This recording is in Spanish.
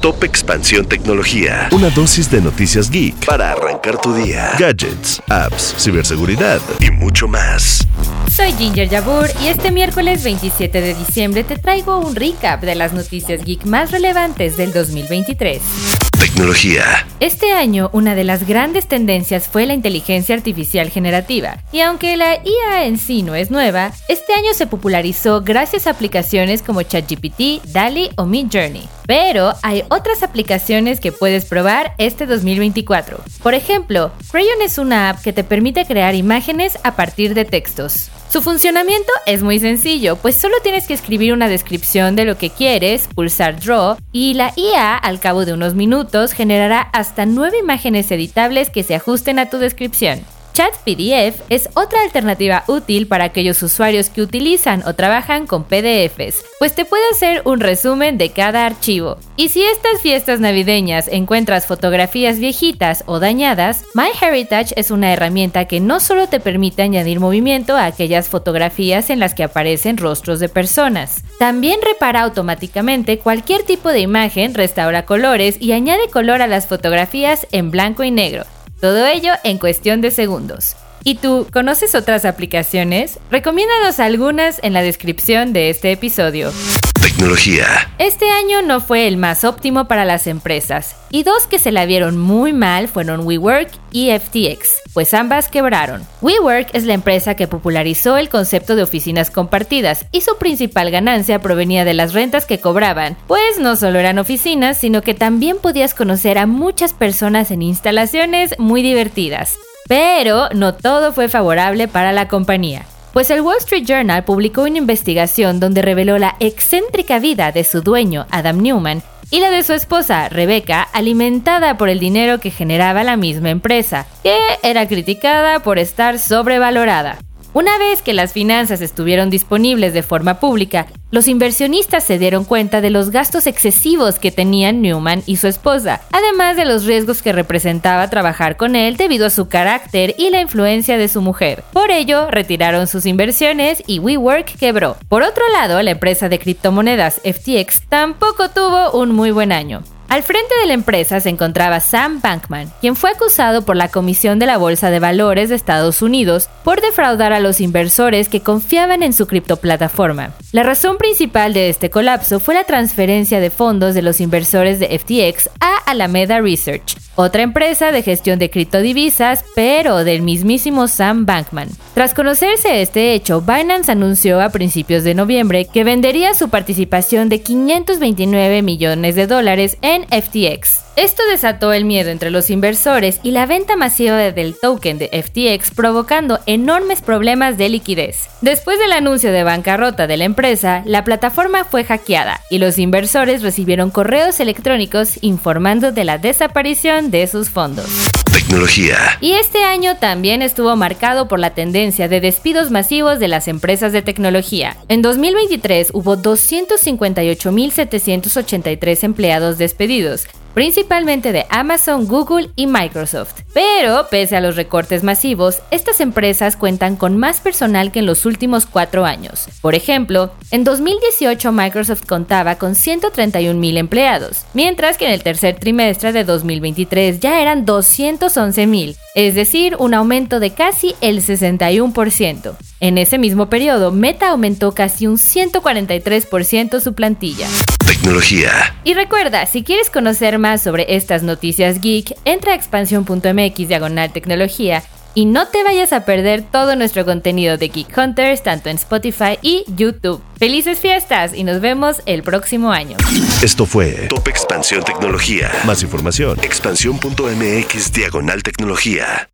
Top Expansión Tecnología. Una dosis de noticias geek para arrancar tu día. Gadgets, apps, ciberseguridad y mucho más. Soy Ginger Yabur y este miércoles 27 de diciembre te traigo un recap de las noticias geek más relevantes del 2023. Tecnología. Este año una de las grandes tendencias fue la inteligencia artificial generativa, y aunque la IA en sí no es nueva, este año se popularizó gracias a aplicaciones como ChatGPT, DALI o Midjourney. Pero hay otras aplicaciones que puedes probar este 2024. Por ejemplo, Crayon es una app que te permite crear imágenes a partir de textos. Su funcionamiento es muy sencillo, pues solo tienes que escribir una descripción de lo que quieres, pulsar Draw y la IA al cabo de unos minutos generará hasta 9 imágenes editables que se ajusten a tu descripción. Chat PDF es otra alternativa útil para aquellos usuarios que utilizan o trabajan con PDFs, pues te puede hacer un resumen de cada archivo. Y si estas fiestas navideñas encuentras fotografías viejitas o dañadas, MyHeritage es una herramienta que no solo te permite añadir movimiento a aquellas fotografías en las que aparecen rostros de personas, también repara automáticamente cualquier tipo de imagen, restaura colores y añade color a las fotografías en blanco y negro todo ello en cuestión de segundos. ¿Y tú conoces otras aplicaciones? Recomiéndanos algunas en la descripción de este episodio. Tecnología. Este año no fue el más óptimo para las empresas, y dos que se la vieron muy mal fueron WeWork y FTX, pues ambas quebraron. WeWork es la empresa que popularizó el concepto de oficinas compartidas, y su principal ganancia provenía de las rentas que cobraban, pues no solo eran oficinas, sino que también podías conocer a muchas personas en instalaciones muy divertidas. Pero no todo fue favorable para la compañía. Pues el Wall Street Journal publicó una investigación donde reveló la excéntrica vida de su dueño, Adam Newman, y la de su esposa, Rebecca, alimentada por el dinero que generaba la misma empresa, que era criticada por estar sobrevalorada. Una vez que las finanzas estuvieron disponibles de forma pública, los inversionistas se dieron cuenta de los gastos excesivos que tenían Newman y su esposa, además de los riesgos que representaba trabajar con él debido a su carácter y la influencia de su mujer. Por ello, retiraron sus inversiones y WeWork quebró. Por otro lado, la empresa de criptomonedas FTX tampoco tuvo un muy buen año. Al frente de la empresa se encontraba Sam Bankman, quien fue acusado por la Comisión de la Bolsa de Valores de Estados Unidos por defraudar a los inversores que confiaban en su criptoplataforma. La razón principal de este colapso fue la transferencia de fondos de los inversores de FTX a Alameda Research, otra empresa de gestión de criptodivisas, pero del mismísimo Sam Bankman. Tras conocerse este hecho, Binance anunció a principios de noviembre que vendería su participación de 529 millones de dólares en FTX. Esto desató el miedo entre los inversores y la venta masiva del token de FTX provocando enormes problemas de liquidez. Después del anuncio de bancarrota de la empresa, la plataforma fue hackeada y los inversores recibieron correos electrónicos informando de la desaparición de sus fondos. Tecnología. Y este año también estuvo marcado por la tendencia de despidos masivos de las empresas de tecnología. En 2023 hubo 258.783 empleados despedidos, principalmente de Amazon, Google y Microsoft. Pero, pese a los recortes masivos, estas empresas cuentan con más personal que en los últimos cuatro años. Por ejemplo, en 2018 Microsoft contaba con 131.000 empleados, mientras que en el tercer trimestre de 2023 ya eran 211.000, es decir, un aumento de casi el 61%. En ese mismo periodo, Meta aumentó casi un 143% su plantilla. Tecnología. Y recuerda, si quieres conocer más sobre estas noticias geek, entra a expansión.mx diagonal tecnología y no te vayas a perder todo nuestro contenido de Geek Hunters tanto en Spotify y YouTube. ¡Felices fiestas! Y nos vemos el próximo año. Esto fue Top Expansión Tecnología. Más información, expansión.mx diagonal tecnología.